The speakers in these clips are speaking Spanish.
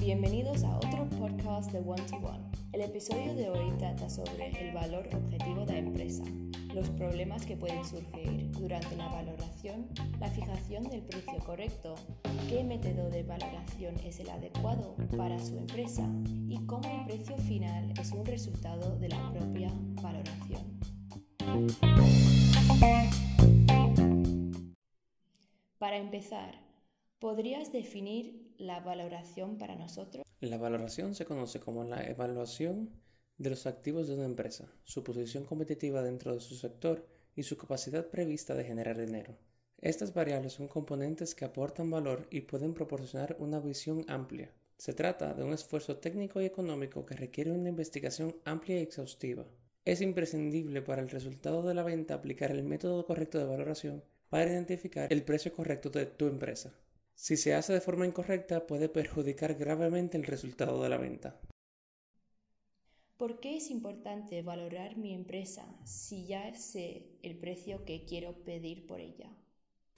Bienvenidos a otro podcast de One to One. El episodio de hoy trata sobre el valor objetivo de la empresa, los problemas que pueden surgir durante la valoración, la fijación del precio correcto, qué método de valoración es el adecuado para su empresa y cómo el precio final es un resultado de la propia valoración. Para empezar, ¿podrías definir la valoración para nosotros? La valoración se conoce como la evaluación de los activos de una empresa, su posición competitiva dentro de su sector y su capacidad prevista de generar dinero. Estas variables son componentes que aportan valor y pueden proporcionar una visión amplia. Se trata de un esfuerzo técnico y económico que requiere una investigación amplia y exhaustiva. Es imprescindible para el resultado de la venta aplicar el método correcto de valoración para identificar el precio correcto de tu empresa. Si se hace de forma incorrecta puede perjudicar gravemente el resultado de la venta. ¿Por qué es importante valorar mi empresa si ya sé el precio que quiero pedir por ella?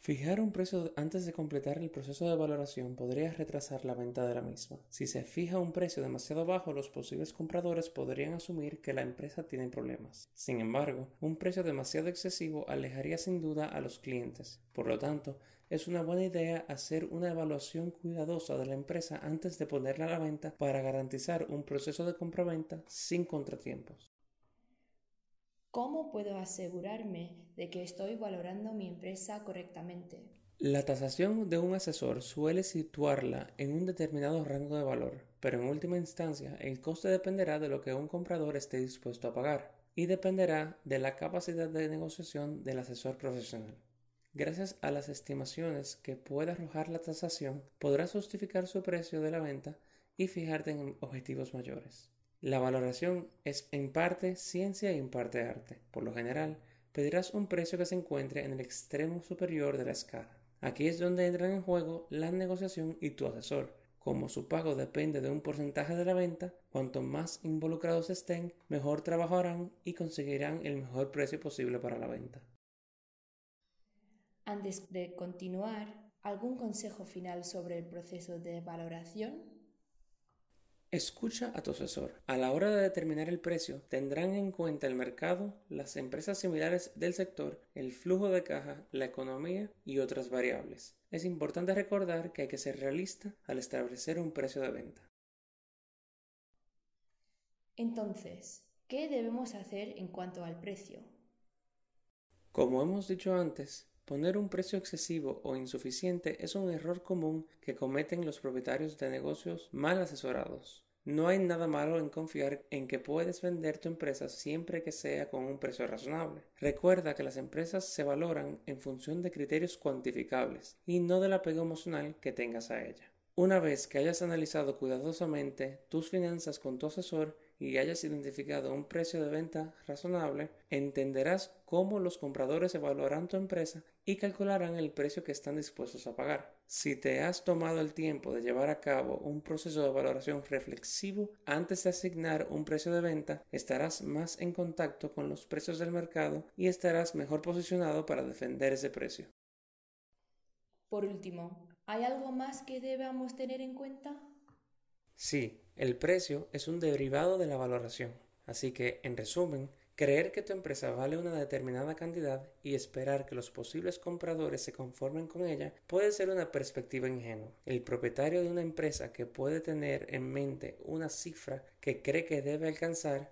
Fijar un precio antes de completar el proceso de valoración podría retrasar la venta de la misma. Si se fija un precio demasiado bajo, los posibles compradores podrían asumir que la empresa tiene problemas. Sin embargo, un precio demasiado excesivo alejaría sin duda a los clientes. Por lo tanto, es una buena idea hacer una evaluación cuidadosa de la empresa antes de ponerla a la venta para garantizar un proceso de compraventa sin contratiempos. ¿Cómo puedo asegurarme de que estoy valorando mi empresa correctamente? La tasación de un asesor suele situarla en un determinado rango de valor, pero en última instancia el coste dependerá de lo que un comprador esté dispuesto a pagar y dependerá de la capacidad de negociación del asesor profesional. Gracias a las estimaciones que pueda arrojar la tasación, podrás justificar su precio de la venta y fijarte en objetivos mayores. La valoración es en parte ciencia y en parte arte. Por lo general, pedirás un precio que se encuentre en el extremo superior de la escala. Aquí es donde entran en juego la negociación y tu asesor. Como su pago depende de un porcentaje de la venta, cuanto más involucrados estén, mejor trabajarán y conseguirán el mejor precio posible para la venta. Antes de continuar, ¿algún consejo final sobre el proceso de valoración? Escucha a tu asesor. A la hora de determinar el precio, tendrán en cuenta el mercado, las empresas similares del sector, el flujo de caja, la economía y otras variables. Es importante recordar que hay que ser realista al establecer un precio de venta. Entonces, ¿qué debemos hacer en cuanto al precio? Como hemos dicho antes, Poner un precio excesivo o insuficiente es un error común que cometen los propietarios de negocios mal asesorados. No hay nada malo en confiar en que puedes vender tu empresa siempre que sea con un precio razonable. Recuerda que las empresas se valoran en función de criterios cuantificables y no del apego emocional que tengas a ella. Una vez que hayas analizado cuidadosamente tus finanzas con tu asesor y hayas identificado un precio de venta razonable, entenderás cómo los compradores evaluarán tu empresa y calcularán el precio que están dispuestos a pagar. Si te has tomado el tiempo de llevar a cabo un proceso de valoración reflexivo antes de asignar un precio de venta, estarás más en contacto con los precios del mercado y estarás mejor posicionado para defender ese precio. Por último, ¿hay algo más que debamos tener en cuenta? Sí, el precio es un derivado de la valoración. Así que, en resumen, creer que tu empresa vale una determinada cantidad y esperar que los posibles compradores se conformen con ella puede ser una perspectiva ingenua. El propietario de una empresa que puede tener en mente una cifra que cree que debe alcanzar,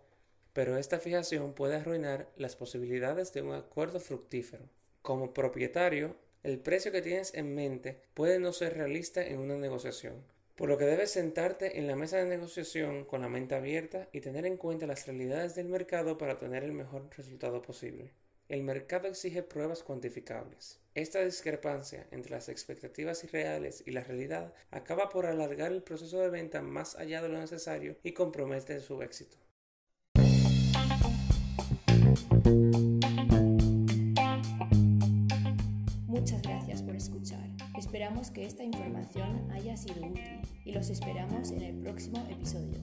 pero esta fijación puede arruinar las posibilidades de un acuerdo fructífero. Como propietario, el precio que tienes en mente puede no ser realista en una negociación, por lo que debes sentarte en la mesa de negociación con la mente abierta y tener en cuenta las realidades del mercado para obtener el mejor resultado posible. El mercado exige pruebas cuantificables. Esta discrepancia entre las expectativas irreales y la realidad acaba por alargar el proceso de venta más allá de lo necesario y compromete su éxito. Muchas gracias por escuchar. Esperamos que esta información haya sido útil y los esperamos en el próximo episodio.